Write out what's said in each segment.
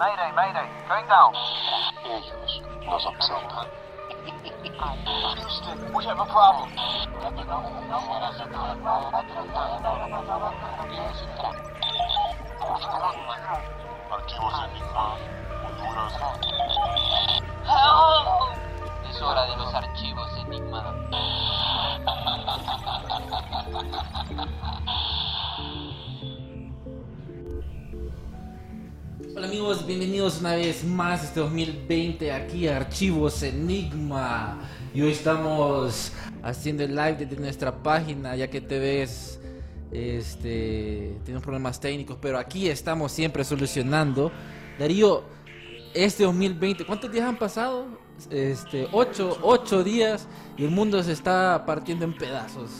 Mayday, mayday, going down. Ellos nos observan. Houston, we have a problem. Archivos Enigma, Honduras. Help! Es hora de los archivos Enigma. Hola amigos, bienvenidos una vez más este 2020 aquí a Archivos Enigma. Y hoy estamos haciendo el live desde nuestra página, ya que te ves, este, tenemos problemas técnicos, pero aquí estamos siempre solucionando. Darío, este 2020, ¿cuántos días han pasado? Este, ocho, ocho días y el mundo se está partiendo en pedazos.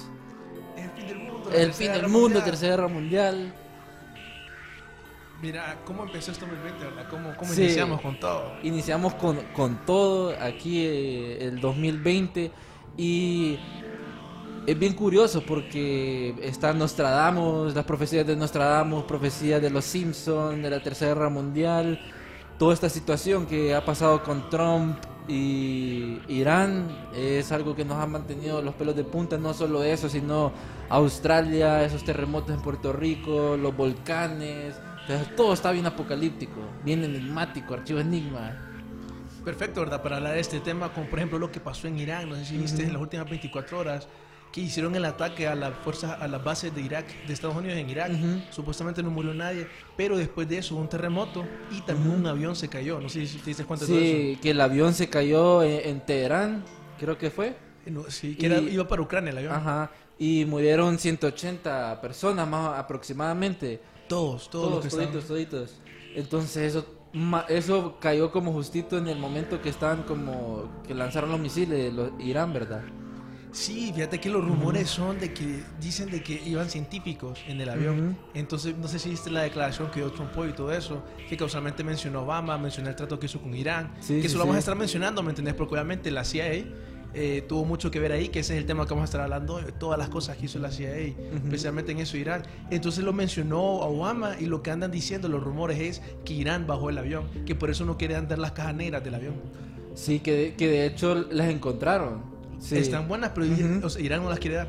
El fin del mundo. El fin del mundo, tercera guerra mundial. Mira, ¿cómo empezó este 2020, verdad? ¿Cómo, cómo Sí. iniciamos con todo? Iniciamos con, con todo aquí eh, el 2020 y es bien curioso porque está Nostradamus, las profecías de Nostradamus, profecías de los Simpsons, de la Tercera Guerra Mundial, toda esta situación que ha pasado con Trump y Irán es algo que nos ha mantenido los pelos de punta, no solo eso, sino Australia, esos terremotos en Puerto Rico, los volcanes, entonces, todo está bien apocalíptico, bien enigmático, archivo enigma. Perfecto, ¿verdad? Para hablar de este tema, como por ejemplo lo que pasó en Irán, no sé si viste en las últimas 24 horas, que hicieron el ataque a las fuerzas, a las bases de Irak, de Estados Unidos en Irak. Ujú. Supuestamente no murió nadie, pero después de eso hubo un terremoto y también un avión se cayó. No sé si te diste cuenta de todo eso. Sí, que el avión se cayó en, en Teherán, creo que fue. Eh, no, sí, que era- Y- iba para Ucrania el avión. Ajá. Y murieron 180 personas más aproximadamente. Todos, todos, los que toditos, toditos. Entonces eso, eso cayó como justito en el momento que estaban como que lanzaron los misiles los Irán, ¿verdad? Sí, fíjate que los rumores son de que dicen de que iban científicos en el avión. Ujú. Entonces, no sé si viste la declaración que dio Trump y todo eso, que causalmente mencionó Obama, mencionó el trato que hizo con Irán, Sí, que sí, eso lo vamos sí. a estar mencionando, ¿me entendés? Porque obviamente la CIA eh, tuvo mucho que ver ahí, que ese es el tema que vamos a estar hablando, hoy, todas las cosas que hizo la CIA, especialmente en eso Irán. Entonces lo mencionó Obama y lo que andan diciendo los rumores es que Irán bajó el avión, que por eso no quiere andar las cajas negras del avión. Sí, que de, que de hecho las encontraron. Sí. Están buenas, pero Ujú. o sea, Irán no las quiere dar.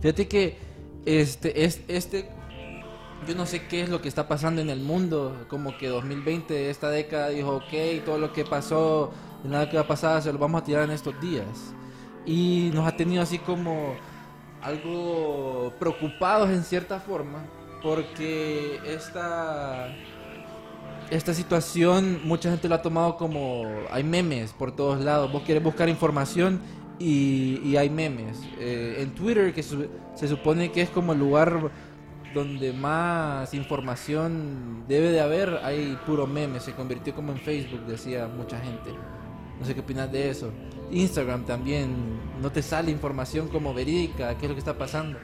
Fíjate que este, es, este, yo no sé qué es lo que está pasando en el mundo, como que 2020, esta década dijo, ok, todo lo que pasó, de nada que va a pasar, se lo vamos a tirar en estos días. Y nos ha tenido así como algo preocupados en cierta forma, porque esta, esta situación mucha gente lo ha tomado como, hay memes por todos lados, vos querés buscar información y, y hay memes. Eh, en Twitter, que su- se supone que es como el lugar donde más información debe de haber, hay puro meme, se convirtió como en Facebook, decía mucha gente. No sé qué opinas de eso. Instagram también, no te sale información como verídica, qué es lo que está pasando.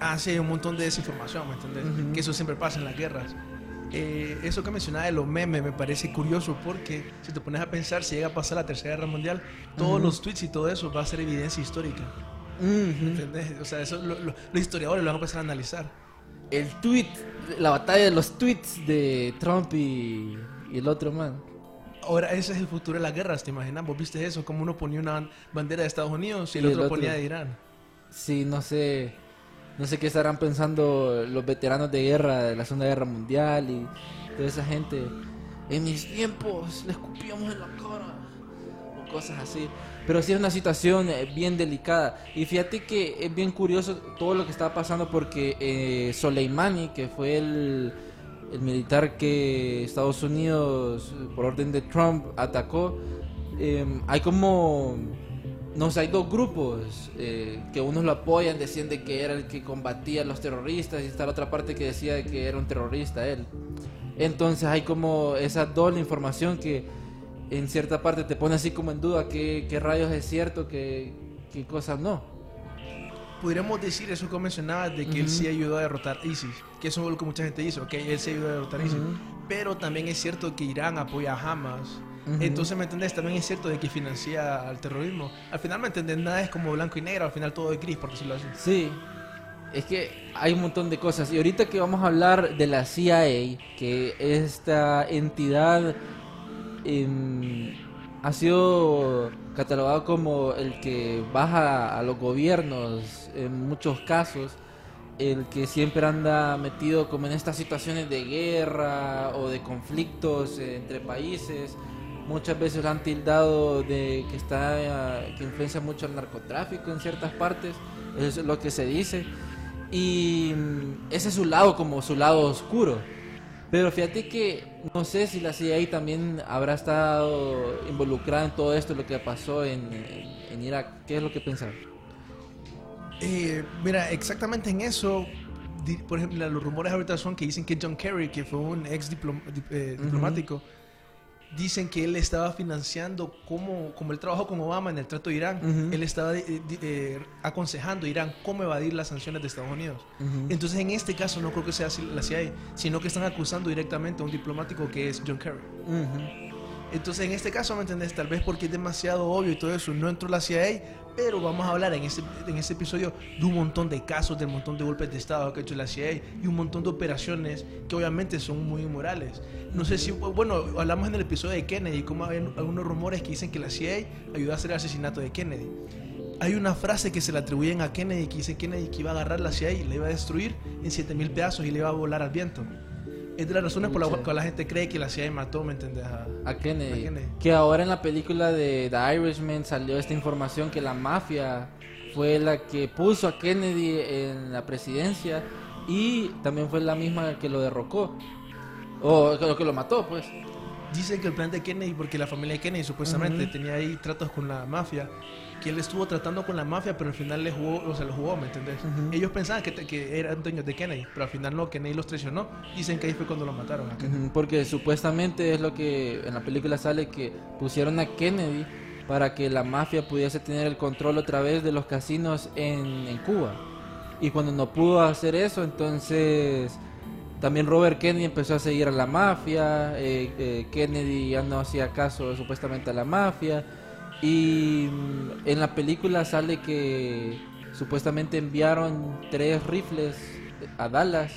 Ah, sí, hay un montón de desinformación, ¿me entiendes? Ujú. Que eso siempre pasa en las guerras. Eh, eso que mencionaba de los memes me parece curioso porque si te pones a pensar, si llega a pasar la Tercera Guerra Mundial, todos Ujú. los tweets y todo eso va a ser evidencia histórica. ¿Me ¿Entendés? O sea, eso lo- lo- los historiadores lo van a empezar a analizar. El tweet, la batalla de los tweets de Trump y, y el otro man. Ahora, ese es el futuro de las guerras, ¿te imaginas? ¿Vos viste eso? Como uno ponía una bandera de Estados Unidos y el, Y el otro, otro. ponía de Irán. Sí, no sé, no sé qué estarán pensando los veteranos de guerra de la Segunda Guerra Mundial y toda esa gente. En mis tiempos le escupíamos en la cara o cosas así. Pero sí es una situación eh, bien delicada. Y fíjate que es bien curioso todo lo que está pasando porque eh, Soleimani, que fue el, el militar que Estados Unidos, por orden de Trump, atacó, eh, hay como no sé, hay dos grupos eh, que unos lo apoyan, decían de que era el que combatía a los terroristas y está la otra parte que decía que era un terrorista él. Entonces hay como esa doble información que en cierta parte te pone así como en duda qué, qué rayos es cierto, qué, qué cosas no. Podríamos decir eso que mencionabas de que él Ujú. sí ayudó a derrotar ISIS, que eso es lo que mucha gente dice, ok, él sí ayudó a derrotar ISIS, Ujú. pero también es cierto que Irán apoya a Hamas, Ujú. entonces, ¿me entendés? También es cierto de que financia al terrorismo. Al final, ¿me entendés? Nada es como blanco y negro, al final todo es gris, por decirlo así. Sí, es que hay un montón de cosas. Y ahorita que vamos a hablar de la CIA, que esta entidad em, ha sido catalogado como el que baja a los gobiernos en muchos casos, el que siempre anda metido como en estas situaciones de guerra o de conflictos entre países. Muchas veces lo han tildado de que está que influencia mucho el narcotráfico en ciertas partes, eso es lo que se dice. Y mm, ese es su lado como su lado oscuro. Pero fíjate que no sé si la CIA también habrá estado involucrada en todo esto, lo que pasó en, en- en Irak. ¿Qué es lo que pensás? Eh, mira, exactamente en eso, por ejemplo, los rumores ahorita son que dicen que John Kerry, que fue un ex diplom- dip- eh, diplomático, dicen que él estaba financiando, como, como él trabajó con Obama en el trato de Irán, Ujú. él estaba eh, eh, aconsejando a Irán cómo evadir las sanciones de Estados Unidos. Ujú. Entonces, en este caso, no creo que sea la CIA, sino que están acusando directamente a un diplomático que es John Kerry. Ujú. Entonces, en este caso, ¿me entendés? Tal vez porque es demasiado obvio y todo eso, no entró la CIA, pero vamos a hablar en este, en este episodio de un montón de casos, de un montón de golpes de Estado que ha hecho la CIA y un montón de operaciones que obviamente son muy inmorales. No sé si, bueno, hablamos en el episodio de Kennedy, como hay algunos rumores que dicen que la CIA ayudó a hacer el asesinato de Kennedy. Hay una frase que se le atribuyen a Kennedy que dice Kennedy que iba a agarrar la CIA y la iba a destruir en 7000 pedazos y le iba a volar al viento. Es de las razones por las cuales la gente cree que la CIA mató, ¿me entendés? A- A Kennedy. A Kennedy. Que ahora en la película de The Irishman salió esta información que la mafia fue la que puso a Kennedy en la presidencia y también fue la misma que lo derrocó. O lo que lo mató, pues. Dicen que el plan de Kennedy, porque la familia de Kennedy supuestamente Ujú. tenía ahí tratos con la mafia, que él estuvo tratando con la mafia, pero al final le jugó, o sea, le jugó, ¿me entendés? Ellos pensaban que, que eran dueños de Kennedy, pero al final no, Kennedy los traicionó. Dicen que ahí fue cuando lo mataron a Kennedy. Ujú, Porque supuestamente es lo que en la película sale que pusieron a Kennedy para que la mafia pudiese tener el control otra vez de los casinos en, en Cuba. Y cuando no pudo hacer eso, entonces también Robert Kennedy empezó a seguir a la mafia. eh, eh, Kennedy ya no hacía caso supuestamente a la mafia. Y mm, en la película sale que supuestamente enviaron tres rifles a Dallas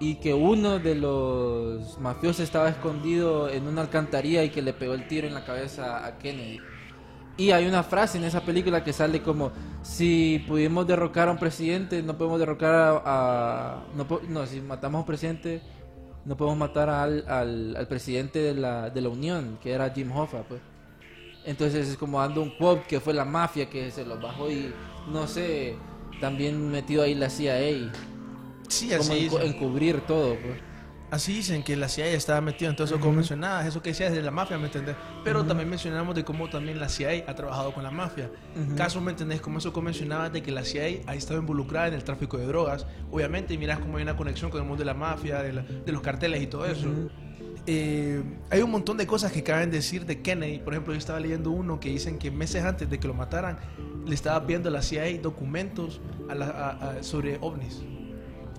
y que uno de los mafiosos estaba escondido en una alcantarilla y que le pegó el tiro en la cabeza a Kennedy. Y hay una frase en esa película que sale como si pudimos derrocar a un presidente, no podemos derrocar a, no, si matamos a un presidente, no podemos matar al, al, al presidente de la, de la Unión, que era Jim Hoffa, pues. Entonces es como dando un quote que fue la mafia que se los bajó y no sé, también metido ahí la CIA, Sí, como así encu- dicen. encubrir todo, pues. Así dicen que la CIA estaba metida en todo eso, como mencionabas, eso que decías de la mafia, ¿me entendés? Pero también mencionamos de cómo también la CIA ha trabajado con la mafia. Ujú. Casos, ¿me entendés? Como eso que mencionabas de que la CIA ha estado involucrada en el tráfico de drogas. Obviamente, y mirás cómo hay una conexión con el mundo de la mafia, de, la- de los carteles y todo eso. Eh, hay un montón de cosas que caben decir de Kennedy. Por ejemplo, yo estaba leyendo uno que dicen que meses antes de que lo mataran, le estaba pidiendo a la CIA documentos a sobre ovnis.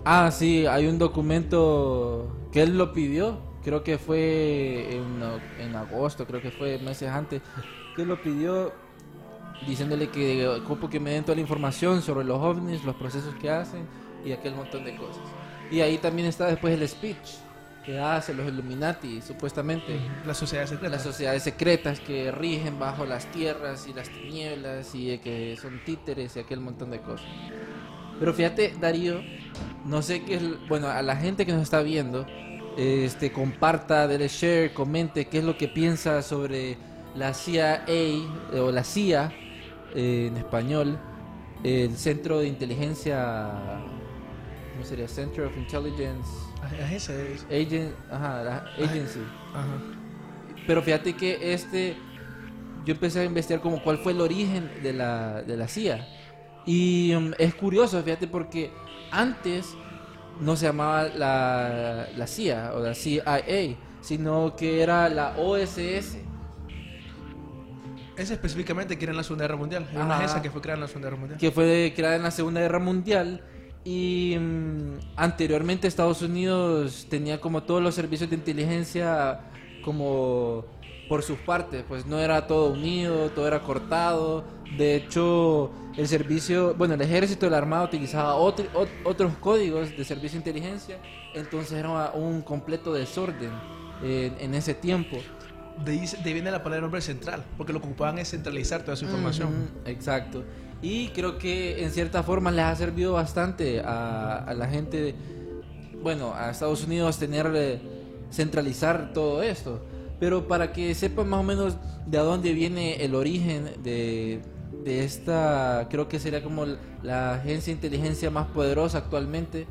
Ah, sí, hay un documento que él lo pidió, creo que fue en, agosto, creo que fue meses antes, que lo pidió diciéndole que ocupo que me den toda la información sobre los ovnis, los procesos que hacen y aquel montón de cosas. Y ahí también está después el speech que hace los Illuminati, supuestamente. La sociedad secreta. Las sociedades secretas que rigen bajo las tierras y las tinieblas y que son títeres y aquel montón de cosas. Pero fíjate, Darío, no sé qué es, bueno, a la gente que nos está viendo, este, comparta, dele share, comente qué es lo que piensa sobre la CIA eh, o la CIA eh, en español, el Centro de Inteligencia, ¿cómo sería? Center of Intelligence Agent, ajá, la Agency. Ajá. Pero fíjate que este, yo empecé a investigar como cuál fue el origen de la, de la CIA. Y um, es curioso, fíjate, porque antes no se llamaba la, la CIA o la CIA, sino que era la OSS. Ese específicamente que era en la Segunda Guerra Mundial. Era una Ajá. agencia que fue creada en la Segunda Guerra Mundial. que fue creada en la Segunda Guerra Mundial y mm, anteriormente Estados Unidos tenía como todos los servicios de inteligencia como por sus partes, pues no era todo unido, todo era cortado. De hecho, el servicio, bueno, el ejército y la armada utilizaba otro- ot- otros códigos de servicio de inteligencia, entonces era un completo desorden eh, en ese tiempo. De ahí, de ahí viene la palabra nombre central, porque lo que ocupaban es centralizar toda esa información. Exacto. Y creo que en cierta forma les ha servido bastante a, a la gente, bueno, a Estados Unidos tener, eh, centralizar todo esto. Pero para que sepan más o menos de a dónde viene el origen de, de esta, creo que sería como la agencia de inteligencia más poderosa actualmente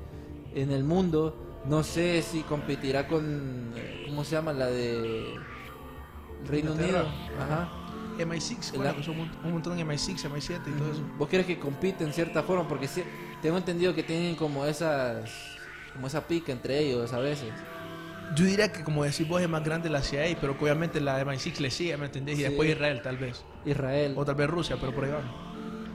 en el mundo. No sé si competirá con, eh, ¿cómo se llama? La de Reino Unido. Ajá. MI6, El- bueno, que son un, un montón de MI6, MI7 y todo eso. ¿Vos crees que compiten en cierta forma? Porque sí, tengo entendido que tienen como esas como esa pica entre ellos a veces. Yo diría que, como decís vos, es más grande la CIA, pero que obviamente la MI6 le sigue, ¿me entendés? Y Sí. después Israel, tal vez. Israel, O tal vez Rusia, pero por ahí van.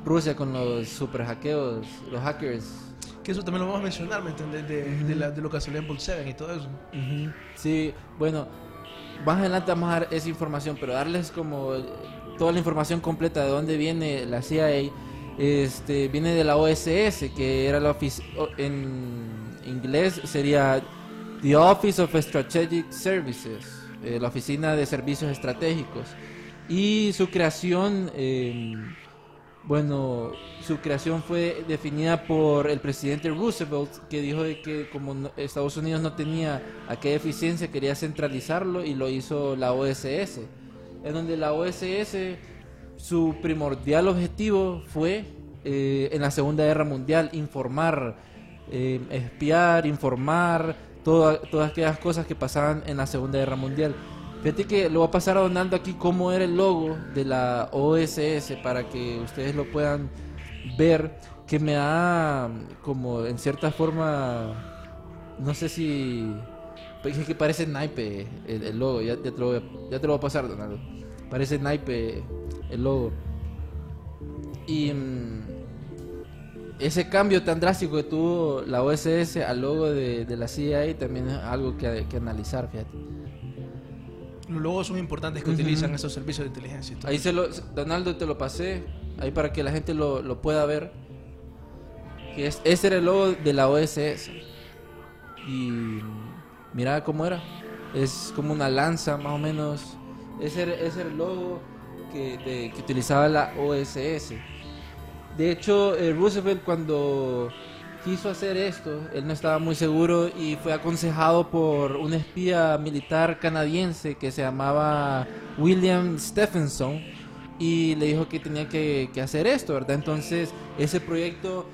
Rusia con los super hackeos, los hackers. Que eso también lo vamos a mencionar, ¿me entendés? De, de, la- de lo que salió en Bolt 7 y todo eso. Sí, bueno, más adelante vamos a dar esa información, pero darles como toda la información completa de dónde viene la CIA, este, viene de la OSS, que era la en inglés sería The Office of Strategic Services, eh, la oficina de servicios estratégicos. Y su creación, eh, bueno, su creación fue definida por el presidente Roosevelt, que dijo de que como Estados Unidos no tenía aquella eficiencia, quería centralizarlo y lo hizo la OSS. En donde la OSS, su primordial objetivo fue, eh, en la Segunda Guerra Mundial, informar, eh, espiar, informar, toda- todas aquellas cosas que pasaban en la Segunda Guerra Mundial. Fíjate que lo voy a pasar a Donaldo aquí cómo era el logo de la OSS para que ustedes lo puedan ver, que me da como en cierta forma, no sé si... pues Es que parece naipe el, logo, ya, te lo ya te lo voy a pasar Donaldo. Parece naipe el logo. Y mm, ese cambio tan drástico que tuvo la OSS al logo de, de la CIA también es algo que, que analizar, fíjate. Los logos son importantes que utilizan estos servicios de inteligencia. Ahí se lo, Donaldo te lo pasé, ahí para que la gente lo, lo pueda ver. Que es, ese era el logo de la OSS. Y mira cómo era. Es como una lanza más o menos. Ese era, ese era el logo que, de- que utilizaba la OSS. De hecho, eh, Roosevelt cuando quiso hacer esto, él no estaba muy seguro y fue aconsejado por un espía militar canadiense que se llamaba William Stephenson y le dijo que tenía que, hacer esto, ¿verdad? Entonces, ese proyecto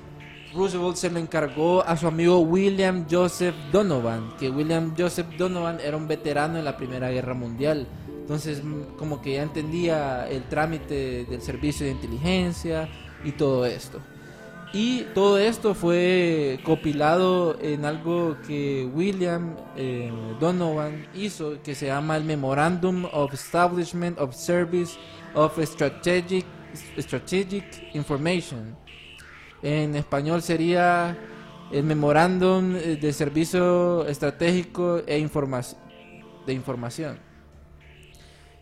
Roosevelt se lo encargó a su amigo William Joseph Donovan, que William Joseph Donovan era un veterano en la Primera Guerra Mundial. Entonces, mm, como que ya entendía el trámite del servicio de inteligencia y todo esto. Y todo esto fue copilado en algo que William eh, Donovan hizo, que se llama el Memorandum of Establishment of Service of Strategic, Information. En español sería el Memorándum de Servicio Estratégico e de Información.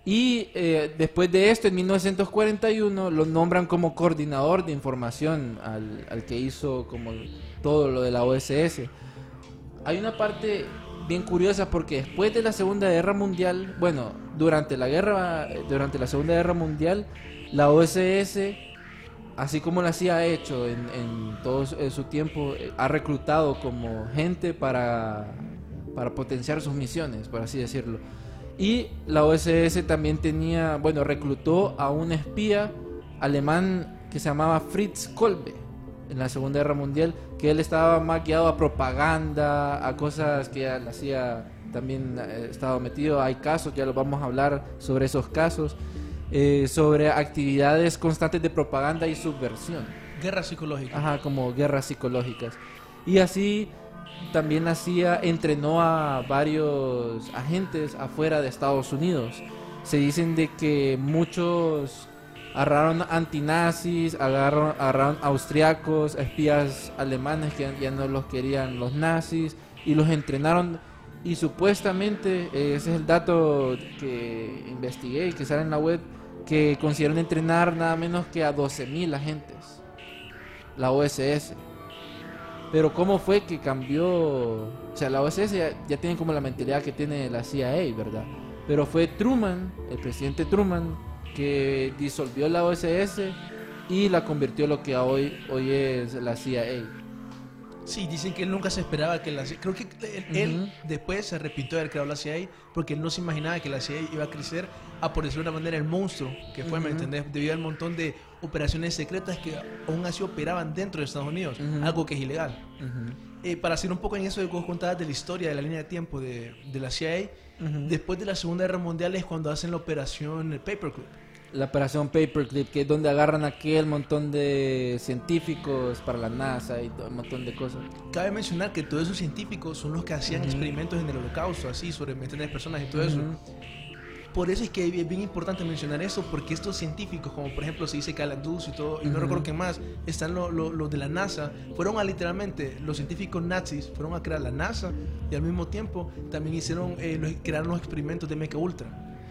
Y eh, después de esto, en 1941, lo nombran como coordinador de información al, al que hizo como todo lo de la OSS. Hay una parte bien curiosa porque después de la Segunda Guerra Mundial, bueno, durante la guerra, durante la Segunda Guerra Mundial, la OSS, así como la CIA ha hecho en, en todo su- tiempo, eh, ha reclutado como gente para, para potenciar sus misiones, por así decirlo. Y la OSS también tenía, bueno, reclutó a un espía alemán que se llamaba Fritz Kolbe en la Segunda Guerra Mundial, que él estaba más guiado a propaganda, a cosas que ya la CIA también eh, estaba metido. Hay casos, ya los vamos a hablar sobre esos casos, eh, sobre actividades constantes de propaganda y subversión. Guerra psicológica. Ajá, como guerras psicológicas. Y así también la CIA entrenó a varios agentes afuera de Estados Unidos. Se dicen de que muchos agarraron antinazis, agarraron, agarraron austriacos, espías alemanes que ya no los querían los nazis y los entrenaron y supuestamente ese es el dato que investigué y que sale en la web que consiguieron entrenar nada menos que a 12.000 agentes la OSS pero cómo fue que cambió o sea la OSS ya, ya tiene como la mentalidad que tiene la CIA verdad pero fue Truman el presidente Truman que disolvió la OSS y la convirtió en lo que hoy hoy es la CIA Sí, dicen que él nunca se esperaba que la CIA... Creo que él, después se arrepintió de haber creado la CIA porque él no se imaginaba que la CIA iba a crecer a, por decirlo de una manera, el monstruo que fue, ¿me entendés? Debido al montón de operaciones secretas que aún así operaban dentro de Estados Unidos, Ujú. algo que es ilegal. Ujú. Eh, para hacer un poco en eso de que vos contabas de la historia, de la línea de tiempo de, de la CIA, Ujú. después de la Segunda Guerra Mundial es cuando hacen la operación Paperclip. La operación Paperclip, que es donde agarran aquel montón de científicos para la NASA y todo un montón de cosas. Cabe mencionar que todos esos científicos son los que hacían experimentos en el holocausto, así, sobre ¿me entendés? personas y todo eso. Por eso es que es bien importante mencionar eso, porque estos científicos, como por ejemplo se dice Calandus y todo, y no recuerdo qué más, están los lo- de la NASA, fueron a literalmente, los científicos nazis fueron a crear la NASA y al mismo tiempo también hicieron, eh, los- crearon los experimentos de Mecha Ultra.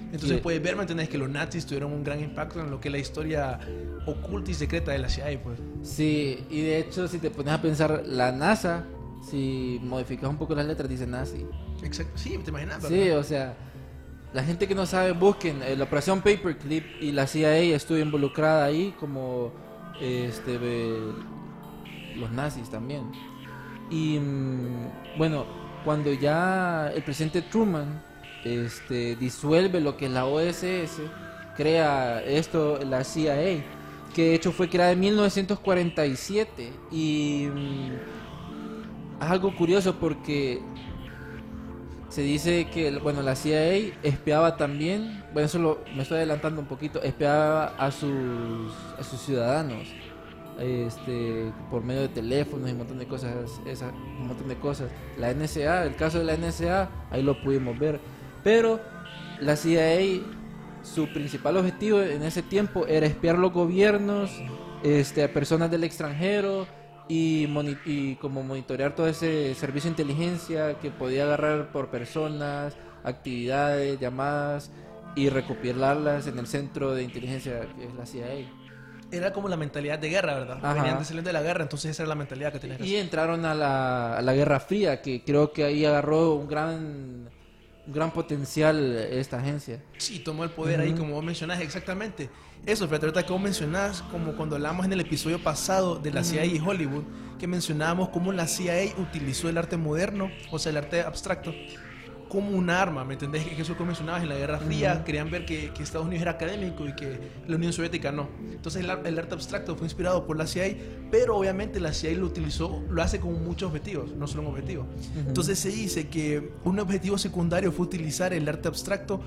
Entonces Sí. puedes ver, ¿me? Que los nazis tuvieron un gran impacto en lo que es la historia oculta y secreta de la CIA, pues. Sí, y de hecho, si te pones a pensar, la NASA, si modificas un poco las letras, dice nazi. Exacto. Sí, te imaginas, Sí, ¿verdad? o sea, la gente que no sabe, busquen eh, la operación Paperclip y la CIA estuvo involucrada ahí como este los nazis también. Y mm, bueno, cuando ya el presidente Truman este, disuelve lo que es la OSS, crea esto, la CIA, que de hecho fue creada en 1947 y mm, es algo curioso porque se dice que bueno la CIA espiaba también bueno eso lo- me estoy adelantando un poquito espiaba a sus ciudadanos este por medio de teléfonos y un montón de cosas esa, un montón de cosas. La NSA el caso de la NSA ahí lo pudimos ver. Pero la CIA su principal objetivo en ese tiempo era espiar los gobiernos este a personas del extranjero y, y como monitorear todo ese servicio de inteligencia que podía agarrar por personas, actividades, llamadas y recopilarlas en el centro de inteligencia que es la CIA. Era como la mentalidad de guerra, ¿verdad? Ajá. Venían de saliendo de la guerra, entonces esa era la mentalidad que tenías que Y entraron a la, a la Guerra Fría, que creo que ahí agarró un gran, gran potencial esta agencia. Sí, tomó el poder ahí, Ujú. como vos mencionás, exactamente. Eso, fíjate, ahorita que vos mencionás, como cuando hablamos en el episodio pasado de la CIA y Hollywood, que mencionábamos cómo la CIA utilizó el arte moderno, o sea, el arte abstracto, como un arma, ¿me entendés? Que eso que vos mencionabas en la Guerra Fría, querían ver que, que Estados Unidos era académico y que la Unión Soviética no. Entonces el, ar- el arte abstracto fue inspirado por la CIA, pero obviamente la CIA lo utilizó, lo hace con muchos objetivos, no solo un objetivo. Entonces se dice que un objetivo secundario fue utilizar el arte abstracto,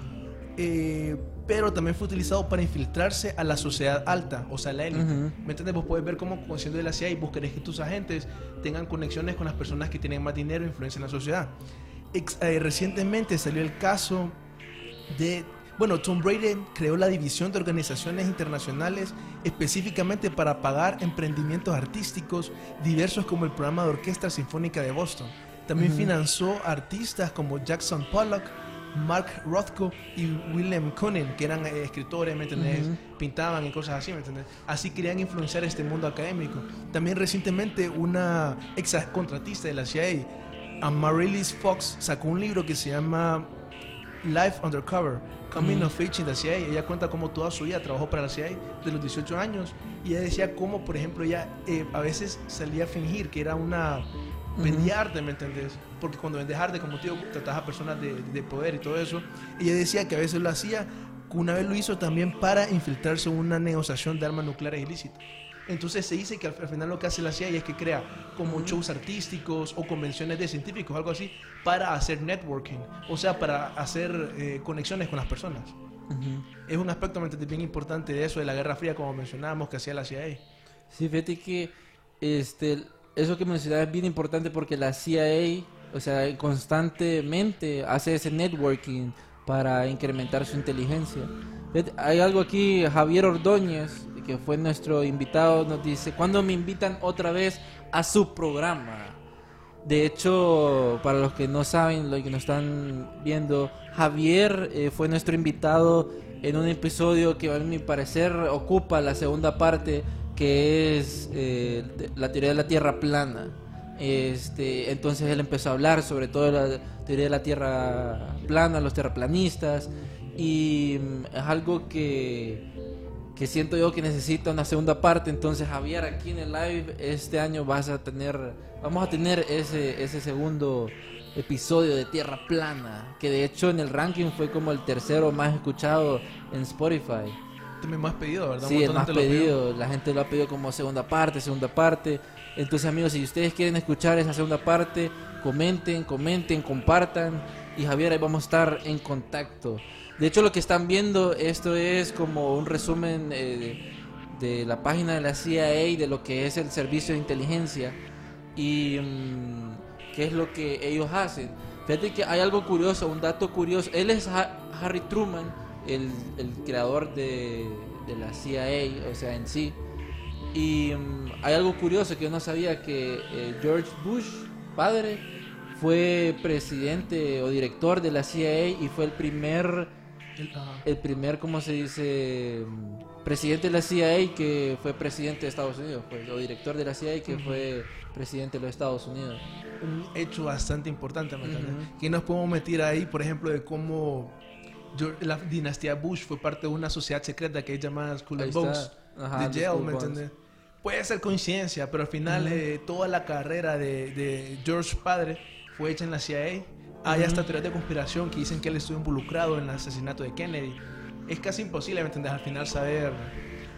eh, pero también fue utilizado para infiltrarse a la sociedad alta, o sea, la élite. ¿Me entiendes? Vos puedes ver cómo, siendo de la CIA, vos querés que tus agentes tengan conexiones con las personas que tienen más dinero e influencia en la sociedad. Ex- eh, recientemente salió el caso de... Bueno, Tom Brady creó la división de organizaciones internacionales específicamente para pagar emprendimientos artísticos diversos como el programa de Orquesta Sinfónica de Boston. También financió artistas como Jackson Pollock, Mark Rothko y William Conan, que eran eh, escritores, ¿me entendés? Ujú. Pintaban y cosas así, ¿me entendés? Así querían influenciar este mundo académico. También recientemente una ex contratista de la CIA, Amaryllis Fox, sacó un libro que se llama Life Undercover, Coming Ujú. of Age in the CIA. Ella cuenta cómo toda su vida trabajó para la CIA de los 18 años y ella decía cómo, por ejemplo, ella eh, a veces salía a fingir que era una vendía arte, ¿me entendés? Porque cuando vendes arte, como te digo, tratas a personas de, de poder y todo eso. Ella decía que a veces lo hacía, una vez lo hizo también para infiltrarse en una negociación de armas nucleares ilícitas. Entonces se dice que al, al final lo que hace la CIA es que crea como shows artísticos o convenciones de científicos, algo así, para hacer networking, o sea, para hacer eh, conexiones con las personas. Ujú. Es un aspecto bien importante de eso, de la Guerra Fría, como mencionábamos, que hacía la CIA. Sí, fíjate que este eso que mencionaba es bien importante porque la CIA, o sea, constantemente hace ese networking para incrementar su inteligencia. Hay algo aquí, Javier Ordóñez, que fue nuestro invitado, nos dice, ¿cuándo me invitan otra vez a su programa? De hecho, para los que no saben, los que nos están viendo, Javier eh, fue nuestro invitado en un episodio que a mi parecer ocupa la segunda parte, que es eh, la teoría de la Tierra plana. Este, entonces él empezó a hablar sobre todo la teoría de la Tierra plana, los terraplanistas, y mm, es algo que, que siento yo que necesita una segunda parte. Entonces, Javier, aquí en el live este año vas a tener, vamos a tener ese, ese segundo episodio de Tierra Plana, que de hecho en el ranking fue como el tercero más escuchado en Spotify. También más pedido, ¿verdad? Sí, el más pedido. La gente lo ha pedido como segunda parte, segunda parte. Entonces, amigos, si ustedes quieren escuchar esa segunda parte, comenten, comenten, compartan. Y Javier, ahí vamos a estar en contacto. De hecho, lo que están viendo, esto es como un resumen eh, de, la página de la CIA, de lo que es el servicio de inteligencia y mm, qué es lo que ellos hacen. Fíjate que hay algo curioso, un dato curioso. Él es Ha- Harry Truman, el, creador de, de la CIA, o sea, en sí. Y mm, hay algo curioso que yo no sabía que eh, George Bush, padre, fue presidente o director de la CIA y fue el primer, El- primer, ¿cómo se dice? Presidente de la CIA que fue presidente de Estados Unidos, pues, o director de la CIA que fue presidente de los Estados Unidos. un hecho bastante importante, ¿me entiendes? Ujú. Que nos podemos meter ahí, por ejemplo, de cómo la dinastía Bush fue parte de una sociedad secreta que es llamada Skull and. Bones, Ajá, de Yale, ¿me entiendes? Puede ser coincidencia, pero al final Ujú. eh, toda la carrera de, de George padre fue hecha en la CIA. Hay hasta teorías de conspiración que dicen que él estuvo involucrado en el asesinato de Kennedy. Es casi imposible, ¿me entiendes? Al final saber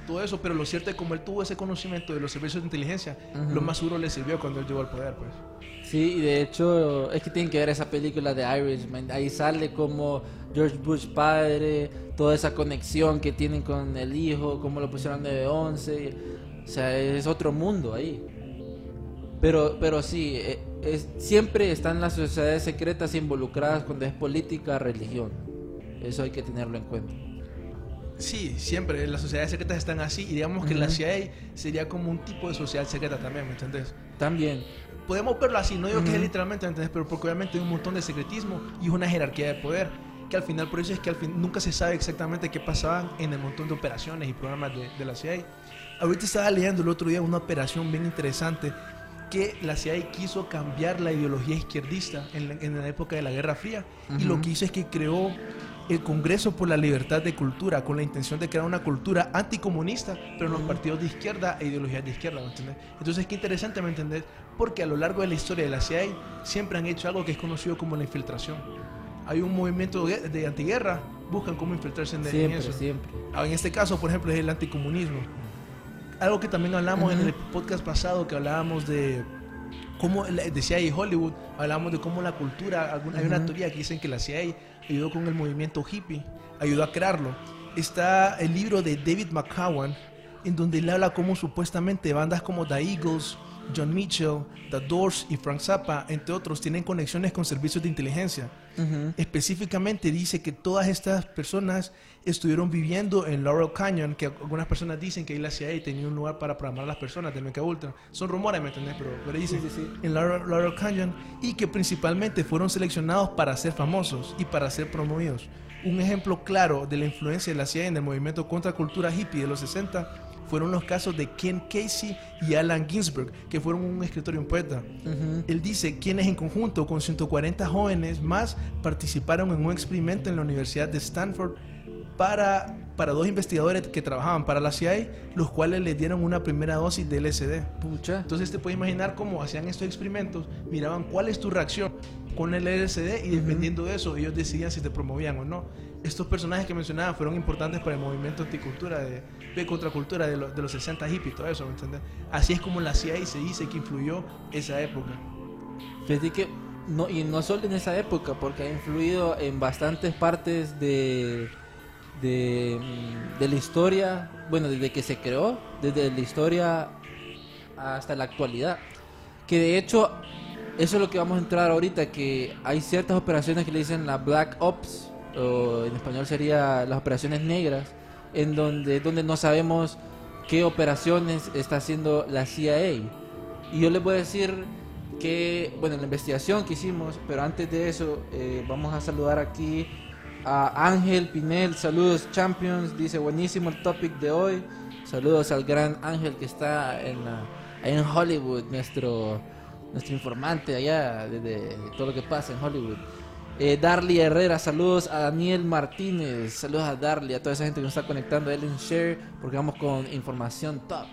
todo eso, pero lo cierto es que como él tuvo ese conocimiento de los servicios de inteligencia, Ujú. lo más seguro le sirvió cuando él llegó al poder, pues. Sí, y de hecho es que tienen que ver esa película de Irishman. Ahí sale como George Bush padre, toda esa conexión que tienen con el hijo, cómo lo pusieron 9-11. O sea, es otro mundo ahí. Pero, pero sí, eh, es, siempre están las sociedades secretas involucradas cuando es política, religión. Eso hay que tenerlo en cuenta. Sí, siempre las sociedades secretas están así y digamos que la Ujú. CIA sería como un tipo de sociedad secreta también, ¿me entendés? También. Podemos verlo así, no digo que es literalmente, ¿me entendés? Pero porque obviamente hay un montón de secretismo y una jerarquía de poder que al final, por eso es que al fin nunca se sabe exactamente qué pasaban en el montón de operaciones y programas de, de la CIA. Ahorita estaba leyendo el otro día una operación bien interesante que la CIA quiso cambiar la ideología izquierdista en la, en la época de la Guerra Fría y lo que hizo es que creó el Congreso por la Libertad de Cultura con la intención de crear una cultura anticomunista, pero en los partidos de izquierda e ideologías de izquierda, ¿me entiendes? Entonces, qué interesante, ¿me entendés? Porque a lo largo de la historia de la CIA siempre han hecho algo que es conocido como la infiltración. Hay un movimiento de, antiguerra, buscan cómo infiltrarse en, en Siempre, eso. siempre. Ah, En este caso, por ejemplo, es el anticomunismo. Algo que también hablamos en el podcast pasado, que hablábamos de cómo, la- de CIA y Hollywood, hablábamos de cómo la cultura, alguna- hay una teoría que dicen que la CIA ayudó con el movimiento hippie, ayudó a crearlo. Está el libro de David McCowan, en donde él habla cómo supuestamente bandas como The Eagles, John Mitchell, The Doors y Frank Zappa, entre otros, tienen conexiones con servicios de inteligencia. Específicamente dice que todas estas personas estuvieron viviendo en Laurel Canyon, que algunas personas dicen que ahí la CIA tenía un lugar para programar a las personas de Mecha Ultra. Son rumores, ¿me entendés? Pero, pero dicen Sí, sí, sí. en Laurel, Laurel Canyon y que principalmente fueron seleccionados para ser famosos y para ser promovidos. Un ejemplo claro de la influencia de la CIA en el movimiento contra cultura hippie de los 60 fueron los casos de Ken Casey y Allen Ginsberg, que fueron un escritor y un poeta. Ujú. Él dice quienes en conjunto con 140 jóvenes más participaron en un experimento en la Universidad de Stanford para, para dos investigadores que trabajaban para la CIA, los cuales les dieron una primera dosis de LSD. Pucha. Entonces te puedes imaginar cómo hacían estos experimentos, miraban cuál es tu reacción con el LSD y dependiendo de eso ellos decidían si te promovían o no. Estos personajes que mencionaba fueron importantes para el movimiento anticultura, de, de contracultura de, lo- de los 60 hippies todo eso, ¿me entiendes? Así es como la CIA se dice que influyó esa época. Fíjate que no, y no solo en esa época, porque ha influido en bastantes partes de, de, de la historia, bueno, desde que se creó, desde la historia hasta la actualidad. Que de hecho, eso es lo que vamos a entrar ahorita, que hay ciertas operaciones que le dicen la Black Ops, en español sería las operaciones negras, en donde, donde no sabemos qué operaciones está haciendo la CIA. Y yo les voy a decir que, bueno, la investigación que hicimos, pero antes de eso, eh, vamos a saludar aquí a Ángel Pinel. Saludos, Champions. Dice, buenísimo el topic de hoy. Saludos al gran Ángel que está en, en Hollywood, nuestro, nuestro informante allá de, de todo lo que pasa en Hollywood. Eh, Darly Herrera, saludos a Daniel Martínez, saludos a Darly, a toda esa gente que nos está conectando, Ellen Share, porque vamos con información top.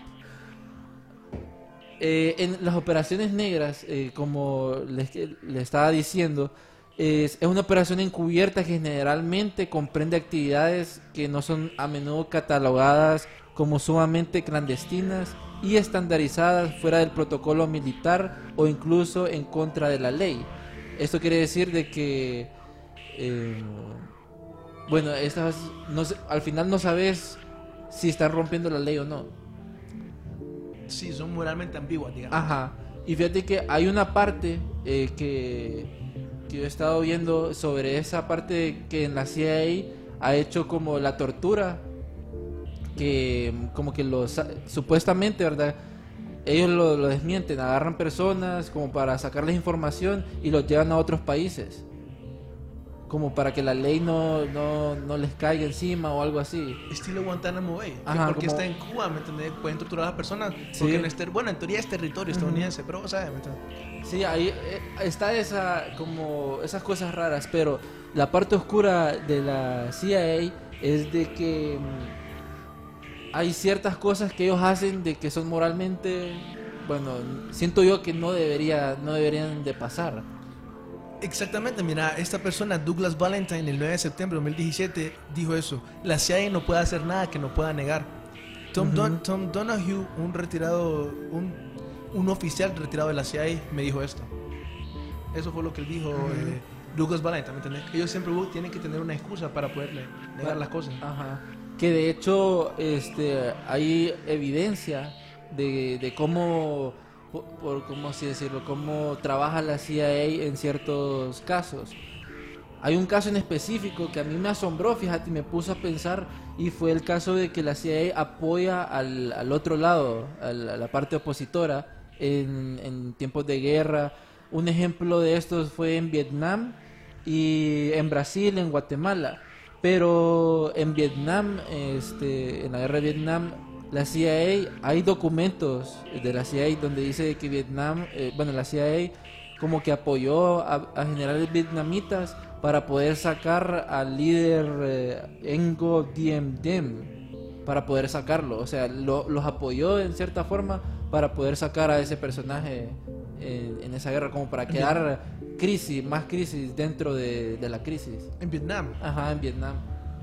Eh, en las operaciones negras, eh, como les, estaba diciendo, es, es una operación encubierta que generalmente comprende actividades que no son a menudo catalogadas como sumamente clandestinas y estandarizadas fuera del protocolo militar o incluso en contra de la ley. Esto quiere decir de que, eh, bueno, estas, no al final no sabes si están rompiendo la ley o no. Sí, son moralmente ambiguas, digamos. Ajá. Y fíjate que hay una parte eh, que, que yo he estado viendo sobre esa parte que en la CIA ha hecho como la tortura, que como que los supuestamente, ¿verdad? Ellos lo, lo desmienten, agarran personas como para sacarles información y los llevan a otros países. Como para que la ley no, no, no les caiga encima o algo así. Estilo Guantánamo Bay. Ajá, porque como- está en Cuba, ¿me entiendes? Pueden torturar a las personas. Sí. Porque este, bueno, en teoría es territorio estadounidense, pero, ¿sabes? ¿Me entiendes? Sí, ahí eh, está esa como esas cosas raras, pero la parte oscura de la CIA es de que mm, hay ciertas cosas que ellos hacen de que son moralmente, bueno, siento yo que no debería no deberían de pasar. Exactamente, mira, esta persona, Douglas Valentine, el 9 de septiembre de 2017, dijo eso. La CIA no puede hacer nada que no pueda negar. Tom, Don- Tom Donahue, un retirado, un, un oficial retirado de la CIA, me dijo esto. Eso fue lo que él dijo eh, Douglas Valentine, ¿me? Ellos siempre tienen que tener una excusa para poderle negar las cosas. Ajá. Que de hecho este hay evidencia de, de cómo por, cómo decirlo, cómo trabaja la CIA en ciertos casos. Hay un caso en específico que a mí me asombró, fíjate, me puso a pensar, y fue el caso de que la CIA apoya al, al otro lado, al- a la parte opositora, en, en tiempos de guerra. Un ejemplo de estos fue en Vietnam y en Brasil, en Guatemala. Pero en Vietnam, este, en la guerra de Vietnam, la CIA, hay documentos de la CIA donde dice que Vietnam, eh, bueno, la CIA como que apoyó a, generales vietnamitas para poder sacar al líder eh, Ngo Diem Diem, para poder sacarlo. O sea, lo- los apoyó en cierta forma para poder sacar a ese personaje en, en esa guerra, como para crear crisis, más crisis dentro de, de la crisis. En Vietnam, Ajá, en Vietnam.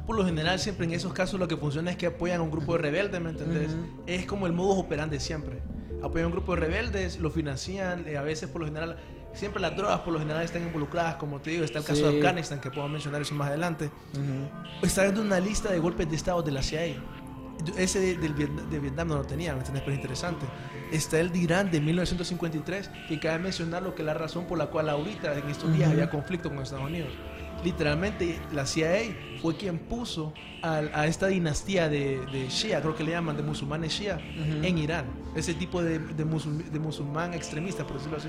por lo general, siempre en esos casos lo que funciona es que apoyan a un grupo de rebeldes, ¿me entendés? Ujú. Es como el modus operandi siempre. Apoyan a un grupo de rebeldes, lo financian, eh, a veces por lo general, siempre las drogas por lo general están involucradas, como te digo, está el caso Sí. de Afganistán, que puedo mencionar eso más adelante. Ujú. Está viendo una lista de golpes de estado de la CIA. Ese de, del Vietnam, de Vietnam no lo tenía, ¿me entiendes? Pero es interesante. Está el de Irán de 1953, que cabe mencionar lo que es la razón por la cual ahorita, en estos días, Ujú. había conflicto con Estados Unidos. Literalmente, la CIA fue quien puso al- a, esta dinastía de, de Shia, creo que le llaman, de musulmanes Shia, Ujú. en Irán. Ese tipo de, de, musul- de musulmán extremista, por decirlo así.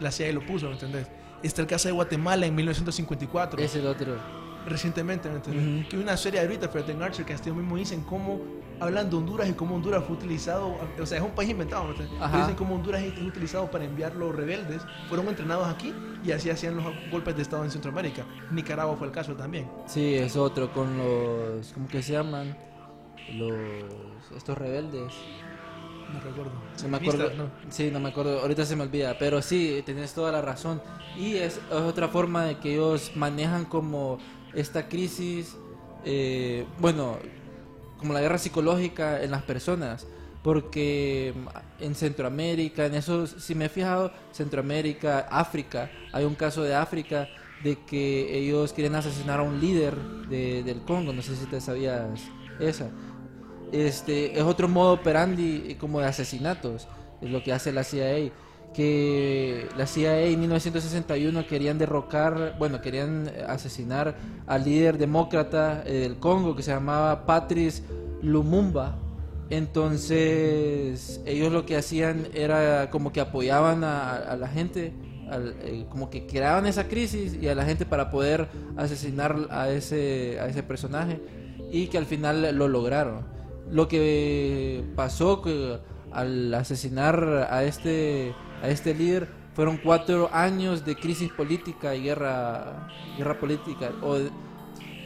La CIA lo puso, ¿me entendés? Está el caso de Guatemala en 1954 Es el otro. Recientemente, ¿me entiendes? Ujú. Que hay una serie ahorita, Fred Archer, que hasta ellos mismos dicen cómo hablan de Honduras y cómo Honduras fue utilizado, o sea, es un país inventado, ¿me entiendes? Pero dicen cómo Honduras es utilizado para enviar los rebeldes, fueron entrenados aquí y así hacían los golpes de Estado en Centroamérica. Nicaragua fue el caso también. Sí, es otro con los, ¿cómo que se llaman? Los, estos rebeldes. No recuerdo. No me acuerdo. ¿no? Sí, no me acuerdo. Ahorita se me olvida. Pero sí, tenés toda la razón. Y es, es otra forma de que ellos manejan como esta crisis, eh, bueno, como la guerra psicológica en las personas. Porque en Centroamérica, en eso, si me he fijado, Centroamérica, África, hay un caso de África de que ellos quieren asesinar a un líder de- del Congo. No sé si te sabías esa este es otro modo operandi como de asesinatos es lo que hace la CIA que la CIA en 1961 querían derrocar, bueno, querían asesinar al líder demócrata eh, del Congo que se llamaba Patrice Lumumba. Entonces ellos lo que hacían era como que apoyaban a, la gente, eh, como que creaban esa crisis y a la gente para poder asesinar a ese, a ese personaje y que al final lo lograron. Lo que pasó que al asesinar a este, a este líder fueron cuatro años de crisis política y guerra, guerra política o,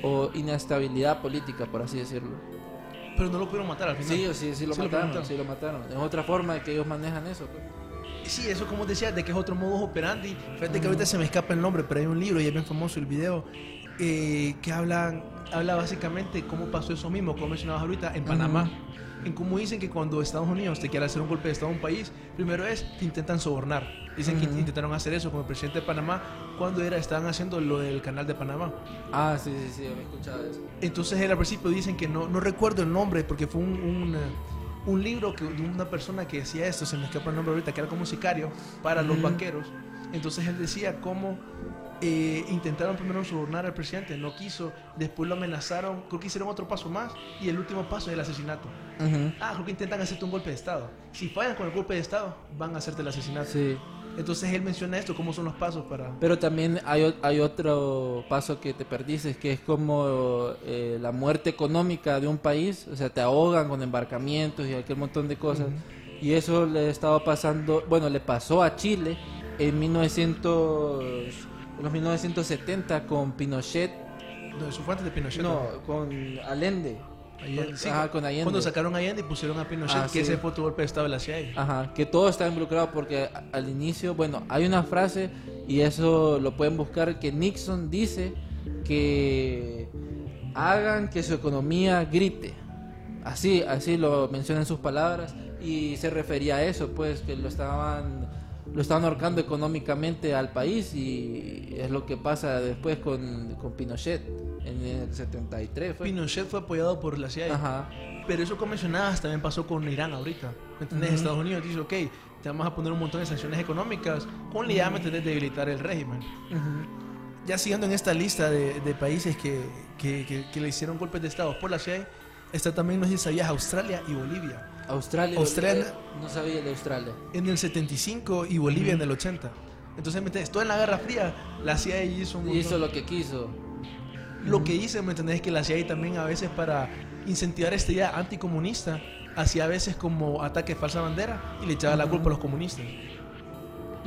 o inestabilidad política, por así decirlo. Pero no lo pudieron matar al final. Sí, sí, sí lo Sí lo mataron, mataron. sí lo mataron. Es otra forma de que ellos manejan eso. pues. Sí, eso como decía, de que es otro modus operandi. Fíjate que ahorita se me escapa el nombre, pero hay un libro y es bien famoso el video eh, que hablan, habla básicamente cómo pasó eso mismo, como mencionabas ahorita, en Panamá. En cómo dicen que cuando Estados Unidos te quiere hacer un golpe de Estado a un país, primero es que intentan sobornar. Dicen que intentaron hacer eso con el presidente de Panamá cuando era, estaban haciendo lo del canal de Panamá. Ah, sí, sí, sí, había escuchado eso. Entonces él al principio dicen que no, no recuerdo el nombre porque fue un, un, eh, un libro que, de una persona que decía esto, se me escapa el nombre ahorita, que era como sicario para los banqueros. Entonces él decía cómo eh, intentaron primero sobornar al presidente, no quiso, después lo amenazaron, creo que hicieron otro paso más y el último paso es el asesinato. Ujú. Ah, creo que intentan hacerte un golpe de Estado. Si fallan con el golpe de Estado, van a hacerte el asesinato. Sí. Entonces él menciona esto, cómo son los pasos para... Pero también hay, hay otro paso que te perdiste, que es como eh, la muerte económica de un país, o sea, te ahogan con embarcamientos y aquel montón de cosas. Y eso le estaba pasando, bueno, le pasó a Chile en 1900, en los 1970 con Pinochet, No, eso fue antes de Pinochet. no, con Allende. Allende, sí, ajá, con Allende. Cuando sacaron a Allende y pusieron a Pinochet, Ah, que sí. ese fue otro golpe de Estado de la CIA. Ajá, que todo está involucrado porque al inicio, bueno, hay una frase y eso lo pueden buscar que Nixon dice que hagan que su economía grite. Así, así lo menciona en sus palabras y se refería a eso, pues que lo estaban lo estaban ahorcando económicamente al país y es lo que pasa después con, con Pinochet en el 73 fue. Pinochet fue apoyado por la CIA. Ajá. Pero eso como mencionabas también pasó con Irán ahorita. ¿Me entendés? Ujú. Estados Unidos dice, ok, te vamos a poner un montón de sanciones económicas con la idea, ¿me entendés?, de debilitar el régimen. Ujú. Ya siguiendo en esta lista de, de países que, que, que- que le hicieron golpes de Estado por la CIA, está también, no sé si sabías, Australia y Bolivia. Australia. Australia- no sabía de Australia. En el 75 y Bolivia en el 80. Entonces, ¿me entendés? Toda en la Guerra Fría, la CIA hizo un hizo lo que quiso. Lo que hice, ¿me entendés? Que la CIA también a veces para incentivar esta idea anticomunista, hacía a veces como ataque falsa bandera y le echaba la culpa a los comunistas.